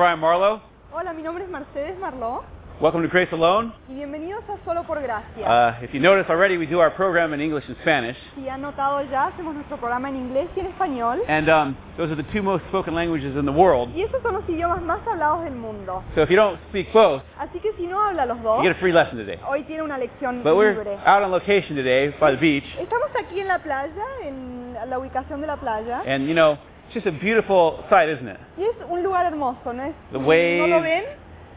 Brian Marlowe. Hola, mi nombre es Mercedes Marló Welcome to Grace Alone. y bienvenidos a Solo por Gracia. Uh, if you notice already, we do our program in English and Spanish. si han notado ya, hacemos nuestro programa en inglés y en español. And um, those are the two most spoken languages in the world. Y esos son los idiomas más hablados del mundo. So if you don't speak both, Así que si no habla los dos, you get a free lesson today. hoy tiene una lección But we're out on location today by the beach. Estamos aquí en la playa, en la ubicación de la playa. And, you know, it's just a beautiful sight, isn't it? Y es un lugar hermoso, ¿no es? The ¿No waves. lo ven?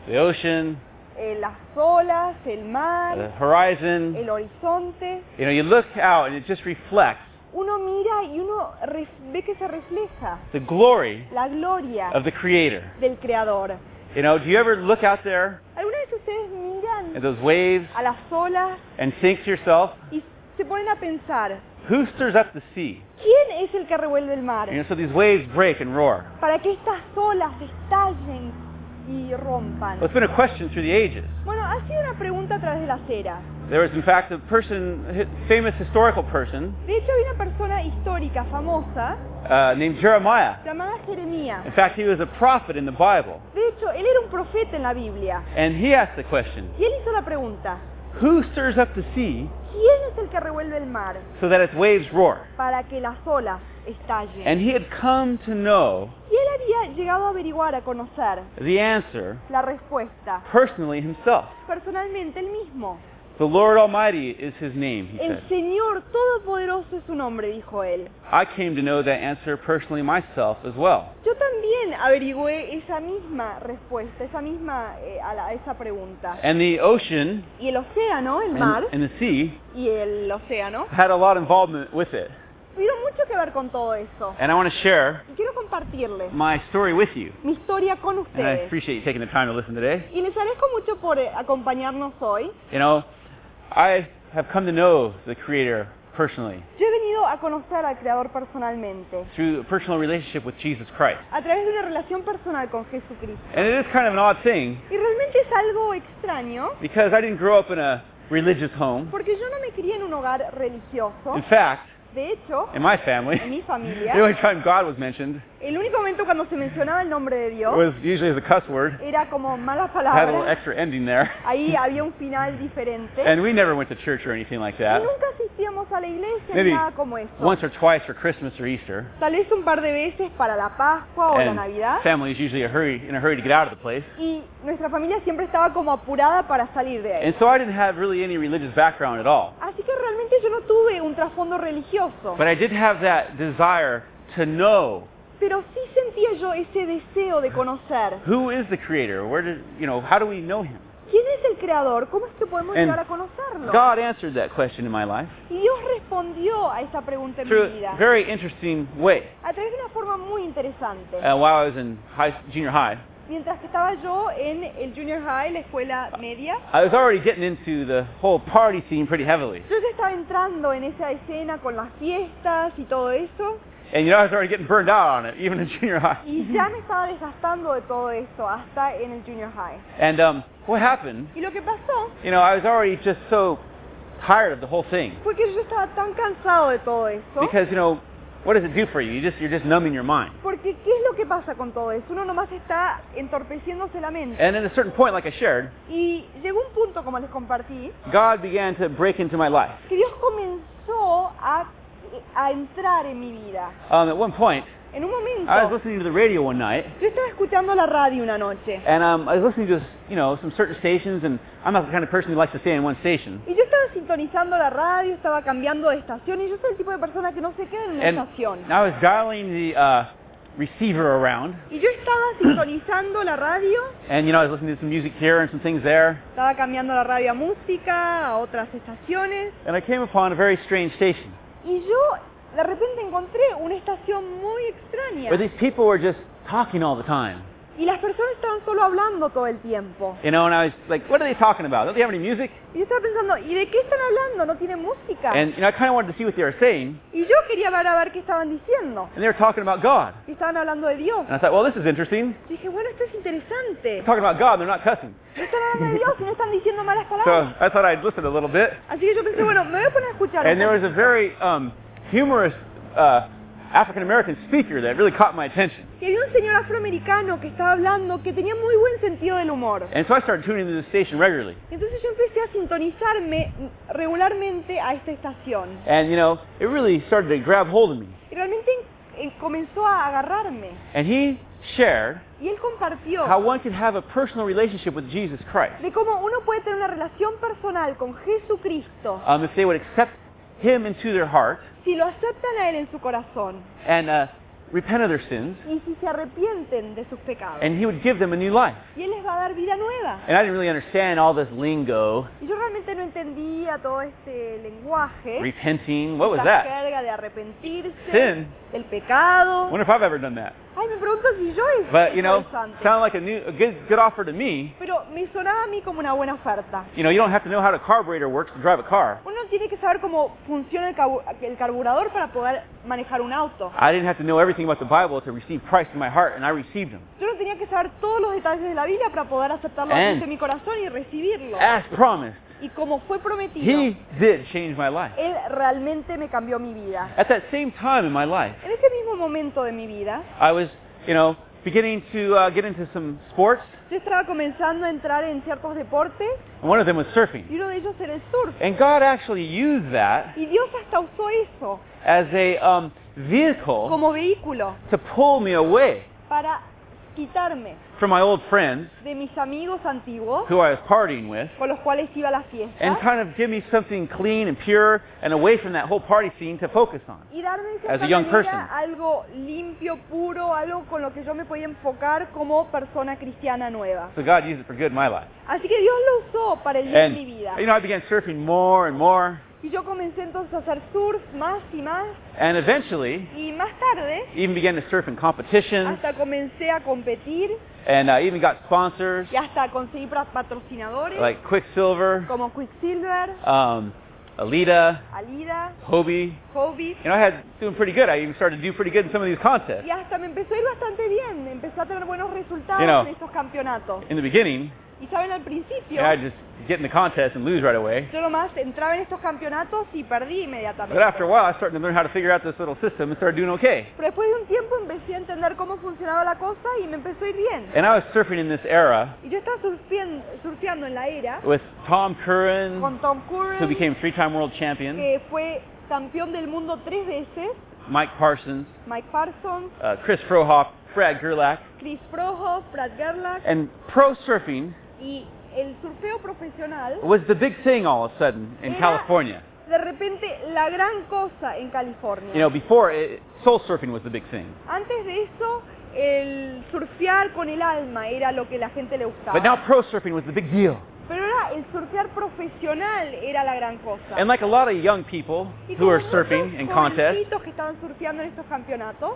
The ocean, Eh, las olas, el the mar, horizon. el horizonte. You know, you look out and it just reflects Uno mira y uno ref- ve que se refleja the glory la gloria of the Creator. del Creador. You know, do you ever look out there ¿Alguna vez ustedes miran at those waves a las olas and think to yourself, y se ponen a pensar, who stirs up the sea? ¿quién es el que revuelve el mar? You know, so these waves break and roar. Para que estas olas estallen y rompan. Well, it's been a question through the ages. Bueno, ha sido una pregunta a través de las eras. There was, in fact, a person, a famous historical person De hecho, había una persona histórica famosa uh, named Jeremiah. llamada Jeremías. In fact, he was a prophet in the Bible. De hecho, él era un profeta en la Biblia. And he asked the question, Y él hizo la pregunta, who stirs up the sea ¿quién es el que revuelve el mar so that its waves roar? para que las olas estallen? And he had come to know Y él había llegado a averiguar, a conocer the answer la respuesta. personally himself. Personalmente, él mismo. The Lord Almighty is his name, he El said. Señor Todopoderoso es su nombre, dijo él. I came to know that answer personally myself as well. Yo también averigüé esa misma respuesta, esa misma eh, a, la- a esa pregunta. And the ocean Y el océano, el mar and, and the sea y el océano had a lot of involvement with it. tuvieron mucho que ver con todo eso. And I want to share Y quiero compartirles my story with you. mi historia con And I ustedes. appreciate you taking the time to listen today. Y les agradezco mucho por eh, acompañarnos hoy. You know, I have come to know the Creator personally Yo he venido a conocer al Creador personalmente, through a personal relationship with Jesus Christ. a través de una relación personal con Jesucristo. And it is kind of an odd thing Y realmente es algo extraño, because I didn't grow up in a religious home. porque yo no me crié en un hogar religioso. In fact, De hecho, in my family, en mi the familia, only time God was mentioned el único momento cuando se mencionaba el nombre de Dios was usually as a cuss word. era como malas Had a little palabras. extra ending there. Ahí había un final diferente. And we never went to church or anything like Y that. nunca asistíamos a la iglesia Maybe ni nada como eso. once or twice for Christmas or Easter. Tal vez un par de veces para la Pascua o la And Navidad. family is usually a hurry, in a hurry to get out of the place. Y nuestra familia siempre estaba como apurada para salir de ahí. And so I didn't have really any religious background at all. Así que realmente yo no tuve un trasfondo religioso. But I did have that desire to know Pero sí sentía yo ese deseo de conocer. who is the creator? Where did, you know, how do we know him? ¿Quién es el creador? ¿Cómo es que podemos And llegar a conocerlo? God answered that question in my life Y Dios respondió a esa pregunta en mi through a very interesting way. a través de una forma muy interesante. Uh, while I was in high, junior high, Mientras que estaba yo en el junior high, la escuela media, I was already getting into the whole party scene pretty heavily. yo ya estaba entrando en esa escena con las fiestas y todo eso, And you know, I was already getting burned out on it, even in junior high. y ya me estaba desgastando de todo eso hasta en el junior high. And um, what happened, Y lo que pasó you know, I was already just so tired of the whole thing. fue que yo estaba tan cansado de todo eso. Because, you know, what does it do for you? You just, you're just numbing your mind. Porque ¿qué es lo que pasa con todo eso? Uno nomás está entorpeciéndose la mente. And at a certain point, like I shared, Y llegó un punto, como les compartí, God began to break into my life. que Dios comenzó a, a entrar en mi vida. Um, at one point, En un I was momento, listening to the radio one night, yo estaba escuchando la radio una noche. and um, I was listening to, you know, some certain stations, and I'm not the kind of person who likes to stay in one station. Y yo estaba sintonizando la radio, estaba cambiando de estación, y yo soy el tipo de persona que no se queda en una And estación. I was dialing the uh, receiver around, Y yo estaba sintonizando la radio, and, you know, I was listening to some music here and some things there, estaba cambiando la radio a música, a otras estaciones, and I came upon a very strange station. y yo de repente encontré una estación muy extraña. Where these people were just talking all the time. Y las personas estaban solo hablando todo el tiempo. You know, and I was like, what are they talking about? Don't they have any music? Y yo estaba pensando, ¿y de qué están hablando? ¿No tiene música? And, you know, I kind of wanted to see what they were saying, Y yo quería ver a ver qué estaban diciendo. and they were talking about God. Y estaban hablando de Dios. And I thought, well, this is interesting. Y dije, bueno, esto es interesante. They're talking about God, they're not cussing. Están hablando de Dios y no están diciendo malas So palabras. I thought I'd listen a little bit. Así que yo pensé, bueno, me voy a poner a escuchar. And there was a very um, humorous uh, African American speaker that really caught my attention. Y había un señor afroamericano que estaba hablando que tenía muy buen sentido del humor. And so I started tuning into the station regularly. Entonces yo empecé a sintonizarme regularmente a esta estación. And, you know, it really started to grab hold of me. Y realmente eh, comenzó a agarrarme. And he shared Y él compartió how one can have a personal relationship with Jesus Christ de cómo uno puede tener una relación personal con Jesucristo um, if they would accept him into their heart si lo aceptan a Él en su corazón and uh, repent of their sins, y si se arrepienten de sus pecados. and he would give them a new life. Y Él les va a dar vida nueva. And I didn't really understand all this lingo, Y yo realmente no entendía todo este lenguaje. repenting. What was esta that? jerga de arrepentirse, Sin. El pecado. wonder if I've ever done that. Ay, me pregunto si yo he But, you know, sounded like a new, a good, good offer to me. Pero me sonaba a mí como una buena oferta. You know, you don't have to know how the carburetor works to drive a car. Uno tiene que saber cómo funciona el, carburador para poder manejar un auto. I didn't have to know everything about the Bible to receive Christ in my heart, and I received him. Yo no tenía que saber todos los detalles de la Biblia para poder aceptarlo And- en mi corazón y recibirlo. As promised, Y como fue prometido, he did change my life. Él realmente me cambió mi vida. At that same time in my life, En ese mismo momento de mi vida, I was, you know, beginning to uh, get into some sports, yo estaba comenzando a entrar en ciertos deportes and one of them was surfing. y uno de ellos era el surf. And God actually used that Y Dios hasta usó eso as a um, vehicle como vehículo to pull me away para quitarme from my old friends de mis amigos antiguos who I was partying with con los cuales iba a la and kind of give me something clean and pure and away from that whole party scene to focus on. y darme As a young person. algo limpio, puro, algo con lo que yo me podía enfocar como persona cristiana nueva. So God used it for good in my life. Así que Dios lo usó para el bien And, de mi vida. you know, I began surfing more and more. Y yo comencé entonces a hacer surf más y más And eventually, y más tarde even began to surf in competitions hasta comencé a competir and uh, even got sponsors y hasta conseguí patrocinadores like Quiksilver, como Quiksilver, um, Alita, Alida, Hobie. Hobie. You know, I had doing pretty good. I even started to do pretty good in some of these contests. Y hasta me empezó a ir bastante bien, empecé a tener buenos resultados You know, en estos campeonatos. In the beginning, Y saben, al principio, just get in the contest and lose right away. yo nomás entraba en estos campeonatos y perdí inmediatamente. But after a while, I started to learn how to figure out this little system and started doing okay. Pero después de un tiempo empecé a entender cómo funcionaba la cosa y me empezó a ir bien. And I was surfing in this era Y yo estaba surfeando, surfeando en la era with Tom Curran, con Tom who Curran, became three-time world champion, que fue campeón del mundo tres veces, Mike Parsons, Mike Parsons, uh, Chris Frohoff, Brad Gerlach, Chris Frohoff, Brad Gerlach, and pro surfing y el surfeo profesional was the big thing all of a sudden in Era- California. de repente la gran cosa en California. You know, before it, soul surfing was the big thing, Antes de eso, el surfear con el alma era lo que la gente le gustaba. but now pro surfing was the big deal. Pero ahora el surfear profesional era la gran cosa. And like a lot of young people y who are surfing in contests, que estaban surfeando en estos campeonatos,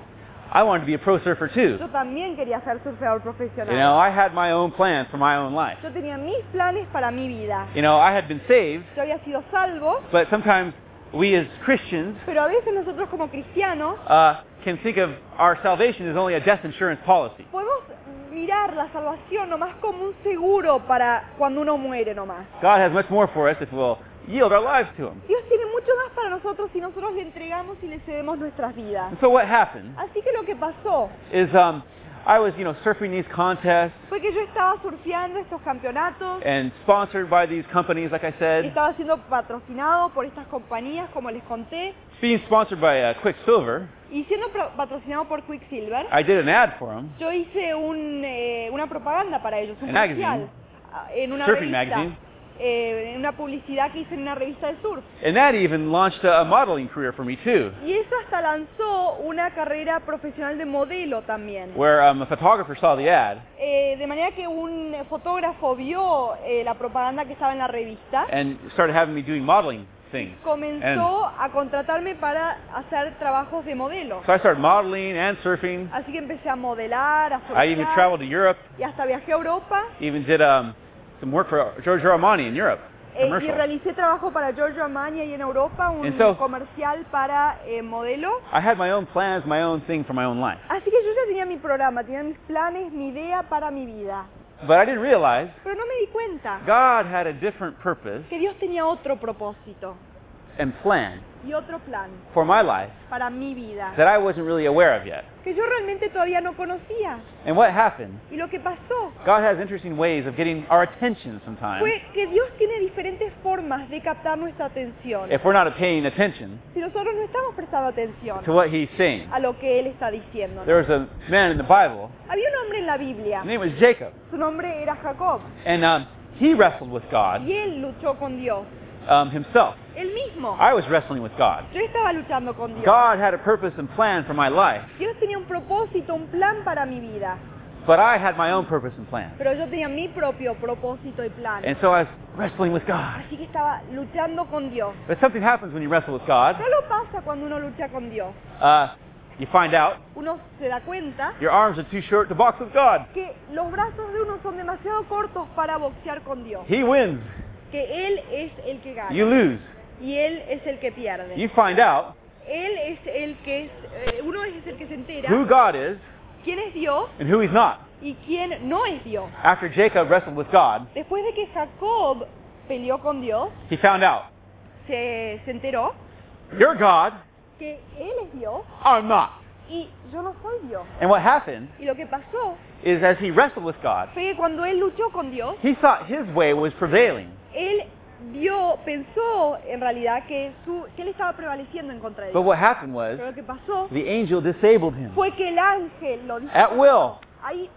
I wanted to be a pro surfer too. yo también quería ser surfeador profesional. You know, I had my own plans for my own life. Yo tenía mis planes para mi vida. You know, I had been saved, Yo había sido salvo, but sometimes we as Christians pero a veces nosotros como cristianos uh, can think of our salvation as only a death insurance policy. podemos mirar la salvación nomás como un seguro para cuando uno muere nomás. God has much more for us if we'll yield our lives to Him. Mucho más para nosotros si nosotros le entregamos y le cedemos nuestras vidas. And so what happened Así que lo que pasó is um, I was, you know, surfing these contests fue que yo estaba surfeando estos campeonatos, and sponsored by these companies, like I said, estaba siendo patrocinado por estas compañías, como les conté, being sponsored by uh, Quicksilver. y siendo pro- patrocinado por Quicksilver. I did an ad for them, Yo hice un, eh, una propaganda para ellos, un A magazine. comercial, ah, en una Surfing revista, magazine. Eh, una publicidad que hice en una revista de surf. and that even launched a, a modeling career for me too, Y eso hasta lanzó una carrera profesional de modelo también. where um, a photographer saw the ad Eh, de manera que un fotógrafo vio eh, la propaganda que estaba en la revista, and started having me doing modeling things. And comenzó a contratarme para hacer trabajos de modelo. so I started modeling and surfing. Así que empecé a modelar, a I even surfear, traveled to Europe, y hasta viajé a Europa even did um, some work for Giorgio Armani in Europe, eh, y realicé trabajo para Giorgio Armani ahí en Europa, un so- comercial para eh, modelo. I had my own plans, my own thing for my own life. Así que yo ya tenía mi programa, tenía mis planes, mi idea para mi vida. But I didn't realize Pero no me di cuenta God had a different purpose que Dios tenía otro propósito. and plan y otro plan for my life para mi vida that I wasn't really aware of yet. que yo realmente todavía no conocía. And what happened? Y lo que pasó God has interesting ways of getting our attention sometimes fue que Dios tiene diferentes formas de captar nuestra atención. if we're not paying attention Si nosotros no estamos prestando atención to what He's saying. a lo que Él está diciendo. There was a man in the Bible, Había un hombre en la Biblia, his name was Jacob, su nombre era Jacob, and um, he wrestled with God y él luchó con Dios. Um, himself. Él mismo. I was wrestling with God. Yo estaba luchando con Dios. God had a purpose and plan for my life, Dios tenía un propósito, un plan para mi vida. but I had my own purpose and plan. Pero yo tenía mi propio propósito y plan. And so I was wrestling with God. Así que estaba luchando con Dios. But something happens when you wrestle with God. Solo pasa cuando uno lucha con Dios. Uh, you find out Uno se da cuenta your arms are too short to box with God. que los brazos de uno son demasiado cortos para boxear con Dios. He wins. Que Él es el que gana. You lose. Y Él es el que pierde. You find out Él es el que es, eh, uno es el que se entera who God is quién es Dios and who He's not. y quién no es Dios. After Jacob wrestled with God, Después de que Jacob peleó con Dios, he found out se, se enteró you're God, que Él es Dios I'm not. y yo no soy Dios. And what happened Y lo que pasó is as he wrestled with God, fue que cuando Él luchó con Dios, he thought his way was prevailing. Él pensó en realidad que, su, que Él estaba prevaleciendo en contra de But Dios. what happened was Pero lo que pasó the angel disabled him fue que el ángel lo dijo. at will. Ahí,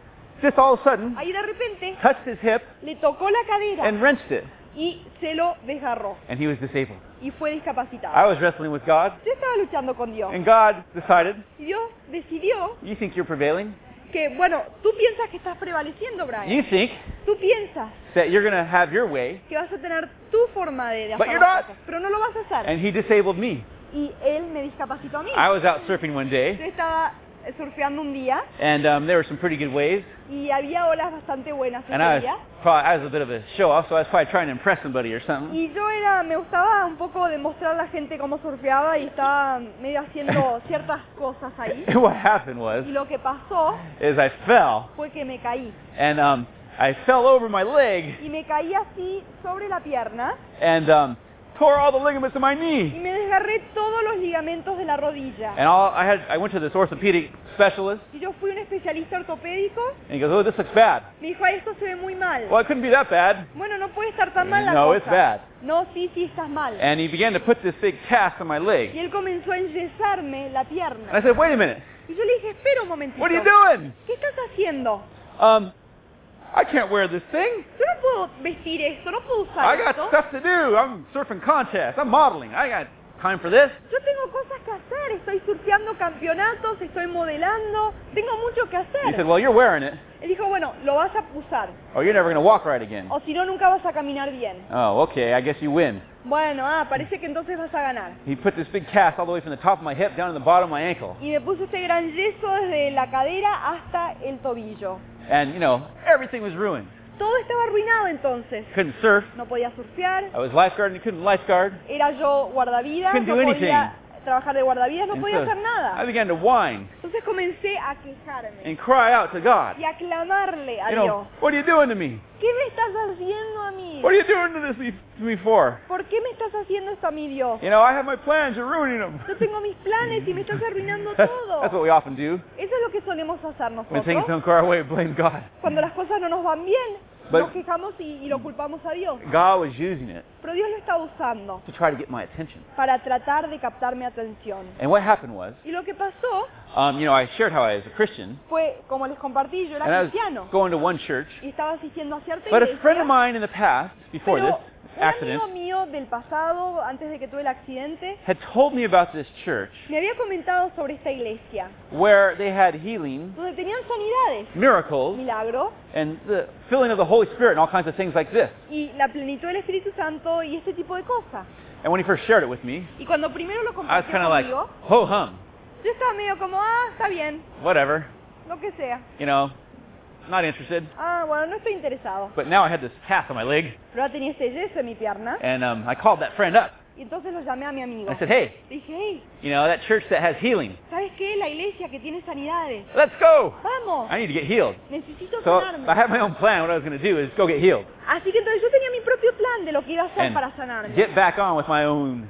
Just all of a sudden, ahí de repente touched his hip le tocó la cadera and wrenched it, y se lo desgarró and he was disabled. y fue discapacitado. I was wrestling with God, Yo estaba luchando con Dios and God decided, y Dios decidió you think you're prevailing? Que, bueno, tú piensas que estás prevaleciendo, Brian. You think Tú piensas that you're going to have your way, que vas a tener tu forma de, de But hacer you're las not. cosas, pero no lo vas a hacer. and he disabled me. Y Él me discapacitó a mí. I was out surfing one Yo day, estaba eh, surfeando un día and um, there were some pretty good waves, y había olas bastante buenas ese and I was, día. probably, I was a bit of a show-off, so I was probably trying to impress somebody or something. Y yo era, me gustaba un poco demostrar a la gente cómo surfeaba y estaba medio haciendo ciertas cosas ahí. And what happened was, Y lo que pasó is I fell, fue que me caí. and um, I fell over my leg, Y me caí así sobre la pierna and um, tore all the ligaments of my y knee. me desgarré todos los ligamentos de la rodilla. And all, I had, I went to this orthopedic specialist, Y yo fui un especialista ortopédico, and he goes, "Oh, this looks bad." me dijo, esto se ve muy mal. Well, it couldn't be that bad. Bueno, no puede estar tan mal la No, cosa. it's bad. No, sí, sí, estás mal. And he began to put this big cast on my Y leg. él comenzó a enyesarme la And I said, "Wait a minute, Y yo le dije, espera un momentito. what are you doing? ¿Qué estás haciendo? Um, I can't wear this thing. Yo no puedo vestir esto, no puedo I usar got esto. stuff to do. I'm surfing contests. I'm modeling. I got time for this." Yo tengo cosas que hacer, estoy surfeando campeonatos, estoy modelando, tengo mucho que He said, "Well, you're wearing it, Él dijo, bueno, lo vas a usar, or you're never going to walk right again." o si no, nunca vas a caminar bien. Oh, okay. I guess you win. Bueno, ah, parece que entonces vas a ganar. He put this big cast all the way from the top of my hip down to the bottom of my ankle. Y me puso este gran yeso desde la cadera hasta el tobillo. And, you know, everything was ruined. Todo estaba arruinado entonces. Couldn't surf. No podía surfear, I was lifeguard and couldn't lifeguard. era yo guardavidas, Couldn't no do podía trabajar de guardavidas, no And podía so hacer I nada. began to whine Entonces comencé a quejarme and cry out to God. y a clamarle a You Dios. know, what are you doing to me? ¿Qué me estás haciendo a mí? What are you doing to this to me for? ¿Por qué me estás haciendo esto a mí, Dios? You know, I have my plans. You're ruining them. Yo tengo mis planes y me estás arruinando That's, that's what we often do Eso es lo que solemos hacer when things nosotros. don't go our way. Blame God. Cuando las cosas no nos van bien, But- nos quejamos y, y lo culpamos a Dios. God was using it Pero Dios lo está usando to try to get my attention. para tratar de captar mi atención. And what happened was, Y lo que pasó um, you know, I shared how I was a Christian, fue, como les compartí, yo and I era was cristiano going to one church. y estaba asistiendo a cierta But a friend of mine in the past, before this Un accident, amigo mío del pasado, antes de que tuve el accidente, had told me about this church me había comentado sobre esta iglesia, where they had healing, donde tenían sanidades, miracles, milagro, and the filling of the Holy Spirit and all kinds of things like this. y la plenitud del Espíritu Santo y este tipo de cosas. And when he first shared it with me, Y cuando primero lo I was compartió kind of like, conmigo, ho hum, yo estaba medio como, ah, está bien, whatever, lo que sea. you know, not interested. Ah, bueno, no estoy interesado. But now I had this cast on my leg, Pero ahora tenía este yeso en mi pierna and um, I called that friend up. y entonces lo llamé a mi amigo. I said, hey, dije, hey, you know, that church that has healing, ¿sabes qué? La iglesia que tiene sanidades. let's go. Vamos, I need to get healed. necesito So sanarme. I had my own plan. What I was going to do is go get healed Así que entonces yo tenía mi propio plan de lo que iba a hacer and para sanarme. get back on with my own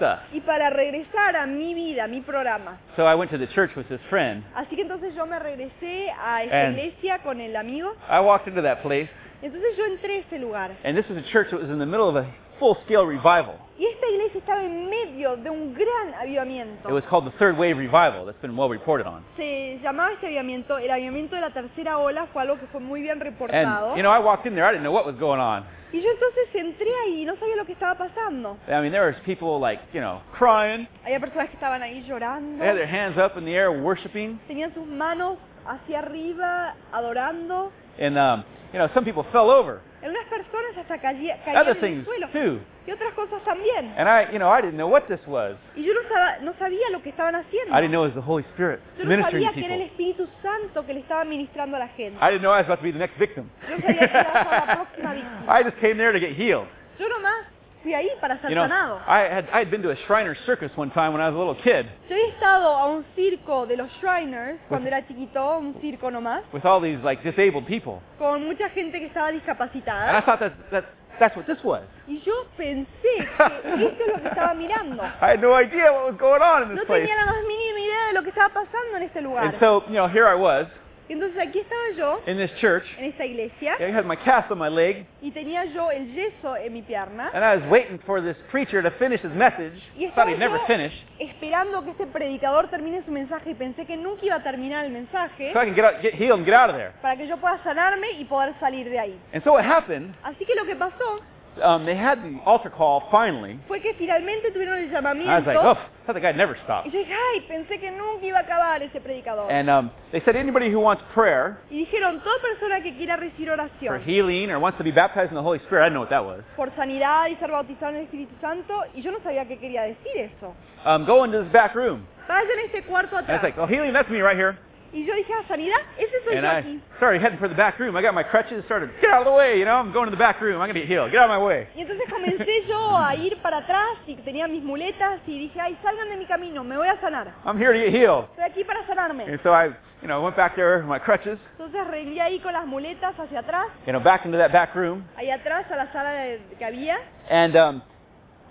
stuff. y para regresar a mi vida, mi programa. So I went to the church with this friend. Así que entonces yo me regresé a esta And- iglesia con el amigo. I walked into that place, Entonces yo entré a ese lugar. and this was a church that was in the middle of a full-scale revival. Y esta iglesia estaba en medio de un gran avivamiento. It was called the Third Wave Revival. That's been well reported on. Se llamaba este avivamiento, el avivamiento de la tercera ola, fue algo que fue muy bien reportado. And, you know, I walked in there, I didn't know what was going on. Y yo entonces entré ahí y no sabía lo que estaba pasando. I mean, there was people, like, you know, crying. Había personas que estaban ahí llorando, They had their hands up in the air worshiping. tenían sus manos hacia arriba, adorando. And, um, you know, some people fell over. Algunas personas hasta caía- caían Other en el things, suelo. too. Y otras cosas también. And I, you know, I didn't know what this was. Y yo no, saba- no sabía lo que estaban haciendo. I didn't know it was the Holy Spirit Yo no ministering sabía to que era el people. Espíritu Santo que le estaba ministrando a la gente. I didn't know I was about to be the next victim. Yo sabía que iba a ser la próxima víctima. I just came there to get healed. Yo nomás fui ahí para ser You know, sanado. I had I had been to a Shriner circus one time when I was a little kid Yo he estado a un circo de los Shriners cuando era chiquito, un circo nomás, with all these like disabled people, con mucha gente que estaba and I discapacitada. thought that that that's what this was. Y yo pensé que esto es lo que estaba mirando. I had no idea what was going on in No this place. tenía la más mínima idea de lo que estaba pasando en este lugar. And so, you know, here I was Entonces aquí estaba yo, in this church. en esta iglesia, I had my cast on my leg, y tenía yo el yeso en mi pierna, and I was waiting for this preacher to finish his message. y Thought estaba he'd never yo finish, esperando que este predicador termine su mensaje y pensé que nunca iba a terminar el mensaje so I can get out, get healed and get out of there. para que yo pueda sanarme y poder salir de ahí. And so what happened? Así que lo que pasó Um, they had the altar call finally. fue que finalmente tuvieron el And I was like, oh, I thought the guy never stopped. y yo dije, ay, pensé que nunca iba a acabar ese predicador. And um, they said anybody who wants prayer Y dijeron, toda persona que quiera recibir for healing or wants to be baptized in the Holy Spirit, I didn't know what that was. por sanidad y ser bautizado en el Espíritu Santo, y yo no sabía qué quería decir eso. Um, go into this back room. Vayan a este cuarto And it's atrás. like, oh, healing, that's me right here. Y yo dije, ah, sanidad, ese soy And yo I aquí. started heading for the back room. I got my crutches, started, get out of the way, you know, I'm going to the back room. I'm going to get healed. Get out of my way. Y entonces comencé yo a ir para atrás y tenía mis muletas y dije, ay, salgan de mi camino, me voy a sanar. I'm here to get healed. Estoy aquí para sanarme. And so I, you know, went back there with my crutches, Entonces rendí ahí con las muletas hacia atrás, you know, back into that back room. ahí atrás a la sala de- que había, And um,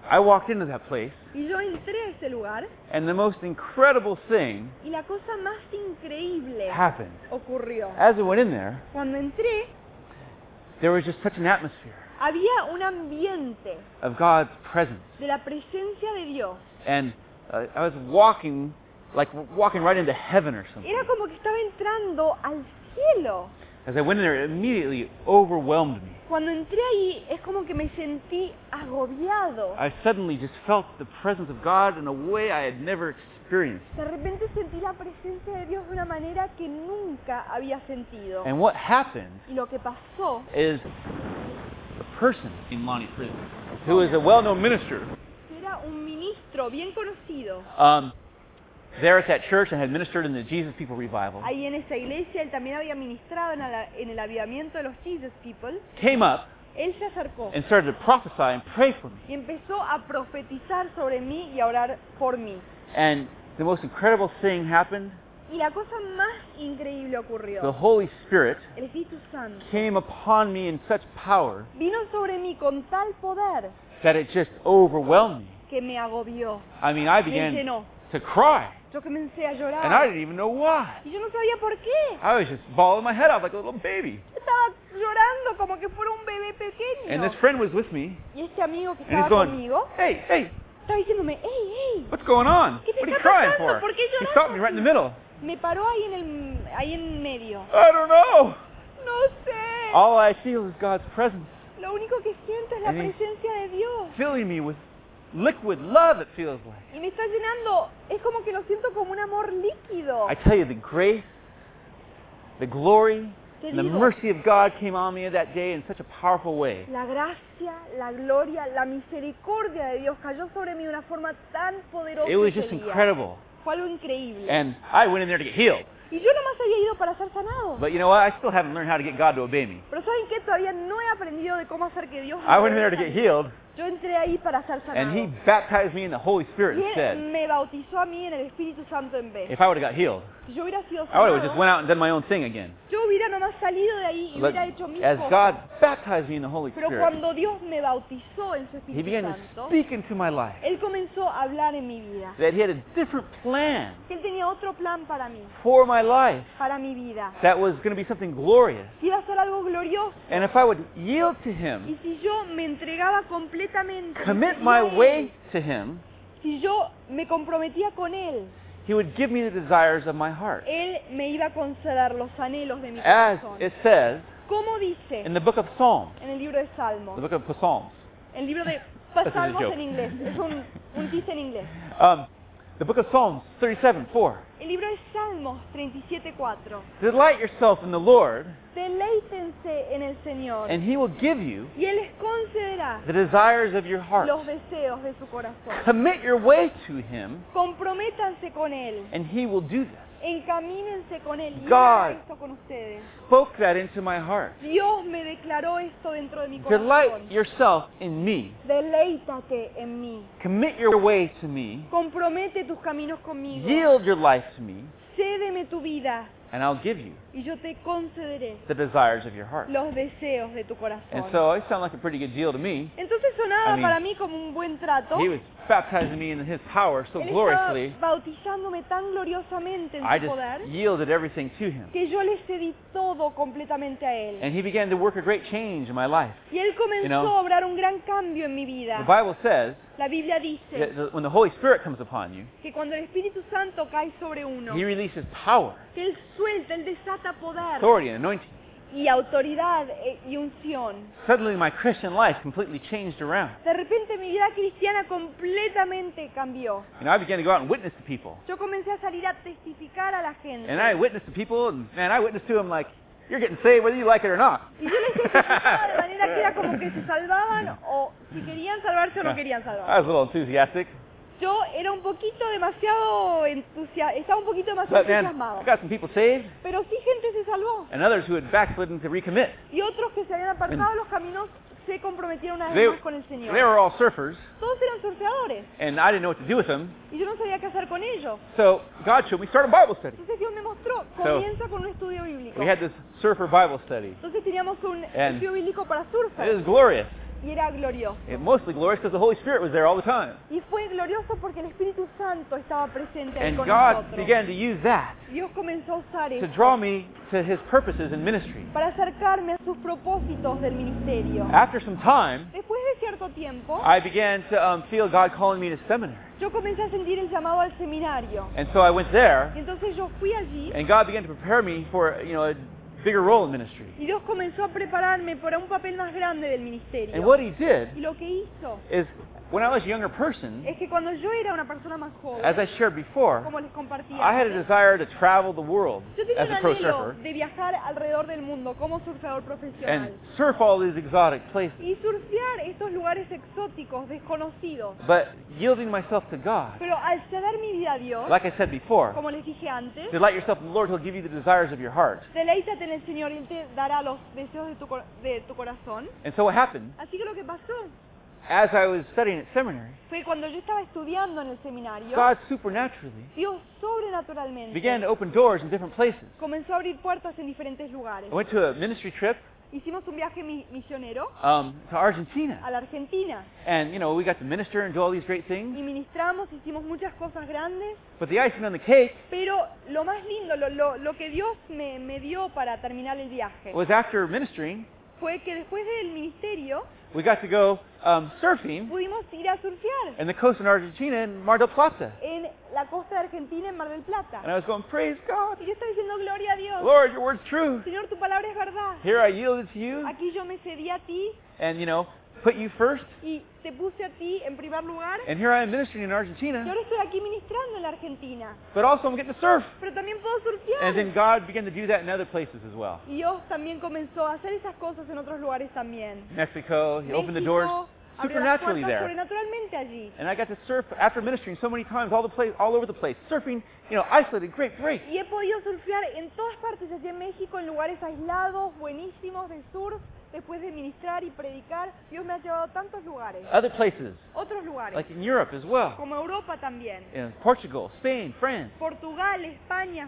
I walked into that place, y yo entré a ese lugar and the most incredible thing y la cosa más increíble happened. ocurrió. As I went in there, Cuando entré, there was just such an atmosphere había un ambiente of God's presence. de la presencia de Dios. And uh, I was walking, like walking right into heaven or something. Era como que estaba entrando al cielo. As I went in there, it immediately overwhelmed me. Cuando entré ahí es como que me sentí agobiado. I suddenly just felt the presence of God in a way I had never experienced. De repente sentí la presencia de Dios de una manera que nunca había sentido. And what happened Y lo que pasó is a person in Lonnie Frisbee, who is a well-known minister, era un ministro bien conocido. um, there at that church and had ministered in the Jesus People Revival, Ahí en esa iglesia él también había ministrado en, la- en el avivamiento de los Jesus People. came up Él se acercó and started to prophesy and pray for me. y empezó a profetizar sobre mí y a orar por mí. And the most incredible thing happened. Y la cosa más increíble The. Holy Spirit El Espíritu Santo came upon me in such power vino sobre mí con tal poder that it just overwhelmed me. que me agobió, I mean, I me began llenó. to cry, Yo comencé a and I didn't even know why. y yo no sabía por qué. I was just bawling my head off like a little baby. Estaba llorando como que fuera un bebé And this friend was with me, Y este amigo que and he's estaba going, conmigo "Hey, hey, estaba diciéndome, hey, hey, what's going on? ¿Qué te What are you crying for?" ¿Por qué He stopped me right in the middle. me paró ahí en el ahí en medio. I don't know. No sé. All I feel is God's presence Lo único que siento es la presencia de Dios. filling me with liquid love. It feels like. Y me está llenando, es como que lo siento como un amor líquido. I tell you, the grace, the glory, and the mercy of God came on me that day in such a powerful way. la gracia, la gloria, la misericordia de Dios cayó sobre mí de una forma tan poderosa It was just incredible. Fue algo increíble. And I went in there to get healed. Y yo nomás había ido para ser sanado. But you know what? I still haven't learned how to get God to obey me. Pero ¿saben qué? Todavía no he aprendido de cómo hacer que Dios me I went in there to get healed, Yo entré ahí para ser sanado. and He baptized me in the Holy Spirit y él instead. me bautizó a mí en el Espíritu Santo en vez. If I would have got healed, Si yo hubiera sido I would have sanado, just went out and done my own thing again. yo hubiera nomás salido de ahí y But hubiera hecho mis as cosas. God baptized me in the Holy Pero Spirit, cuando Dios me bautizó en su He Espíritu began to Santo, speak into my life Él comenzó a hablar en mi vida. that He had a different plan Que Él tenía otro plan para mí, for my life para mi vida. that was going to be something glorious. Que iba a ser algo glorioso. And if I would yield to Y Him, si yo me entregaba completamente, commit my way to Him, si yo me comprometía con Él, He would give me the desires of my heart. Él me iba a conceder los anhelos de mi As corazón. it says ¿Cómo dice in the book of Psalms, en el libro de the book of Psalms, El libro de This is a Salmos joke. en inglés, es un, un en inglés. um, the book of Psalms 37, 4. El libro de Salmos 37.4. Delight yourself in the Lord, Deleítense en el Señor and He will give you y Él les concederá the desires of your heart. los deseos de su corazón. Commit your way to Him, Comprométanse con Él, and He will do this. Encamínense con Él y God. haga esto con ustedes. Spoke that into my heart. Dios me declaró esto dentro de mi Delight yourself in me. Deleítate en mí. Commit your way to me. Compromete tus caminos conmigo. Yield your life to me, Cédeme tu vida and I'll give you y yo te concederé the desires of your heart. los deseos de tu corazón. And so it sounded like a pretty good deal to me. Entonces sonaba I mean, para mí como un buen trato. He was baptizing me in His power so gloriously. bautizándome tan gloriosamente en I su just poder yielded everything to Him. que yo le cedí todo completamente a Él. And He began to work a great change in my life. Y Él comenzó You know, a obrar un gran cambio en mi vida. The Bible says La Biblia that dice the- when the Holy Spirit comes upon you, que cuando el Espíritu Santo cae sobre uno, He releases power, que Él suelta, Él desata poder authority, and anointing. Y autoridad e- y unción. Suddenly my Christian life completely changed around. De repente mi vida cristiana completamente cambió. Know, I began to go out and witness to people. Yo comencé a salir a testificar a la gente. And I witnessed to people, and man, I witnessed to them like, you're getting saved whether you like it or not. Y yo les testificaba de manera que era como que se salvaban o si querían salvarse o no querían I salvarse. was a little enthusiastic. Yo era un poquito demasiado entusiasmado, estaba un poquito demasiado But entusiasmado. I got some people saved, Pero sí gente se salvó. and others who had backslidden to recommit. Y otros que se habían apartado de los caminos se comprometieron una vez They, más con el Señor. they were all surfers, Todos eran surfeadores and I didn't know what to do with them. y yo no sabía qué hacer con ellos. So God showed me start a Bible study. Entonces Dios me mostró, comienza con un estudio bíblico. We had this surfer Bible study. Entonces teníamos un And estudio bíblico para It was surfers glorious. Y era glorioso. It mostly glorious because the Holy Spirit was there all the time. Y fue glorioso porque el Espíritu Santo estaba presente ahí And con God nosotros. began to use that Dios comenzó a usar to eso draw me to His purposes in ministry. para acercarme a sus propósitos del ministerio. After some time, Después de cierto tiempo, I began to um, feel God calling me to seminary. yo comencé a sentir el llamado al seminario. And so I went there, Y entonces yo fui allí and God began to prepare me for, you know, a bigger role in ministry. y Dios comenzó a prepararme para un papel más grande del And ministerio. what He did Y lo que hizo is, when I was a younger person, es que cuando yo era una persona más joven, as I shared before, como les compartía, I had a desire to travel the world yo tenía as un a pro surfer de viajar alrededor del mundo como surfeador profesional. and surf all these exotic places. y surfear estos lugares exóticos, desconocidos. But yielding myself to God, Pero al ceder mi vida a Dios, like I said before, como les dije antes, delight yourself in the Lord, He'll give you the desires of your heart. deleítate el Señor y Él te dará los deseos de tu, de tu corazón. And so what happened, Así que lo que pasó as I was studying at seminary, fue cuando yo estaba estudiando en el seminario, God supernaturally Dios sobrenaturalmente began to open doors in different places. comenzó a abrir puertas en diferentes lugares. I went to a ministry trip Hicimos un viaje mi- misionero um, to Argentina. a la Argentina And, you know, we got to minister and do all these great things. y ministramos, hicimos muchas cosas grandes, But the icing on the cake pero lo más lindo, lo, lo- lo que Dios me, me dio para terminar el viaje was after ministering, fue que después del ministerio we got to go um, surfing pudimos ir a surfear in the coast in Argentina in Mar del Plata. en la costa de Argentina, en Mar del Plata. And I was going, praise God. Y yo estaba diciendo, gloria a Dios. Lord, your word's true. Señor, tu palabra es verdad. Here I yielded to you Aquí yo me cedí a ti and, you know, put you first. y te puse a ti en primer lugar. And here I am ministering in Y Argentina. ahora estoy aquí ministrando en la Argentina. But also I'm getting to surf. Pero también puedo And then. God began to do that in other places as well. Y Dios también comenzó a hacer esas cosas en otros lugares también. Mexico, He opened the doors México, Abrió las supernaturally there. allí. And I got to surf after ministering so many times, all the place, all over the place, surfing, you know, isolated, great, great. Y he podido surfear en todas partes, allí en México, en lugares aislados, buenísimos de surf, después de ministrar y predicar. Dios me ha llevado a tantos lugares, Other places, otros lugares, like in Europe as well, como Europa también. in Portugal, Spain, France, Portugal, España,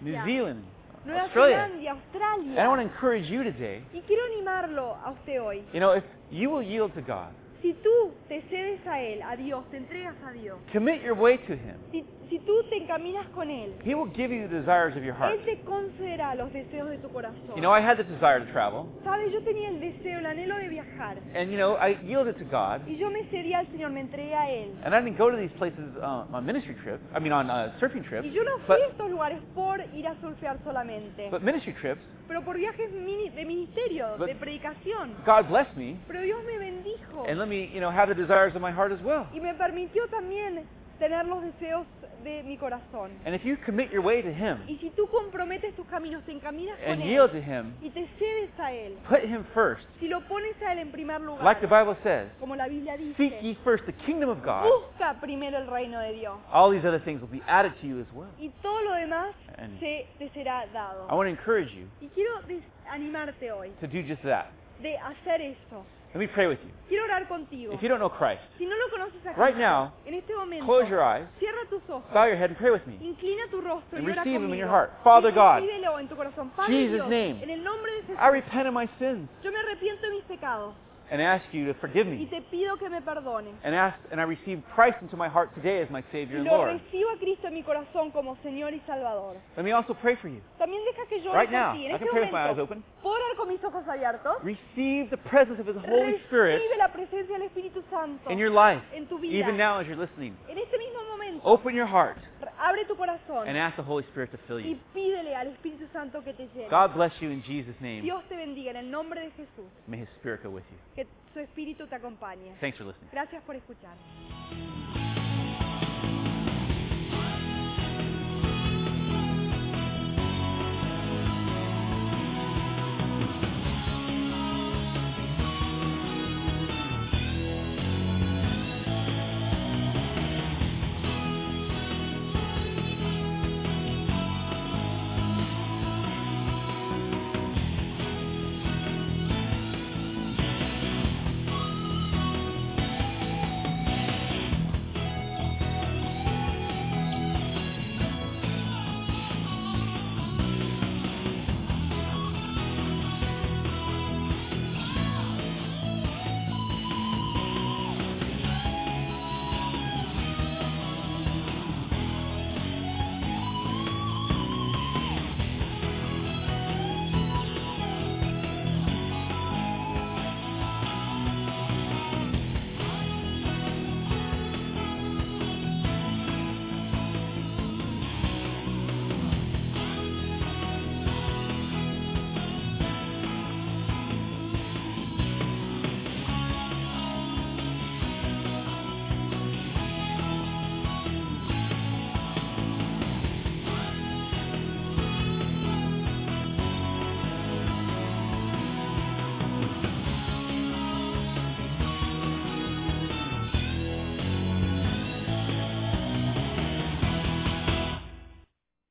New Zealand, Nueva Australia. Zelanda, And I want to encourage you today. Y quiero animarlo a usted hoy. You know, if you will yield to God, Si tú te cedes a Él, a Dios, te entregas a Dios, commit your way to Him. si, si tú te encaminas con Él, He will give you the desires of your heart. Él te concederá los deseos de tu corazón. You know, I had the desire to travel, Sabes, yo tenía el deseo, el anhelo de viajar. and you know, I yielded to God, Y yo me cedí al Señor, me entregué a Él. and I didn't go to these places uh, on ministry trips. I mean, on uh, surfing trips, Y yo no fui but a estos lugares por ir a surfear solamente, but ministry trips. pero por viajes mini- de ministerio, But- de predicación. God blessed me Pero Dios me bendijo and let me, you know, have the desires of my heart as well. y me permitió también tener los deseos de mi corazón. And if you commit your way to Him Y si tú comprometes tus caminos, te encaminas con and yield Él to Him, y te cedes a Él, put Him first, si lo pones a Él en primer lugar, like the Bible says. como la Biblia Seek ye first the kingdom of God. busca primero el reino de Dios All these other things will be added to you as well. y todo lo demás And se te será I want to encourage you Y quiero des- animarte hoy to do just that. de hacer eso. Let me pray with you. Quiero orar contigo. If you don't know Christ, Si no lo conoces a Right now, en este momento, close your eyes, cierra tus ojos, bow your head, and pray with me. inclina tu rostro And y ora receive him in your heart. Father God, en tu corazón. Padre Jesus' Dios, name. en el nombre de Jesús, I repent of my sins yo me arrepiento de mis pecados and ask you to forgive y me. te pido que me perdones. And ask and I receive Christ into my heart today as my Savior and lo Lord. recibo a Cristo en mi corazón como Señor y Salvador. Let me also pray for you. También deja que yo Right ore por now, ti. I En can este pray with my eyes momento, open. ¿puedo orar con mis ojos abiertos? Receive the presence of His Holy Spirit Recibe la presencia del Espíritu Santo in your life, en tu vida. even now as you're listening. En este mismo momento, Open your heart abre tu corazón and ask the Holy Spirit to fill y you. pídele al Espíritu Santo que te llene. God bless you in Jesus' name. Dios te bendiga en el nombre de Jesús. May His Spirit go with you. Que su Espíritu te acompañe. Thanks for listening. Gracias por escuchar.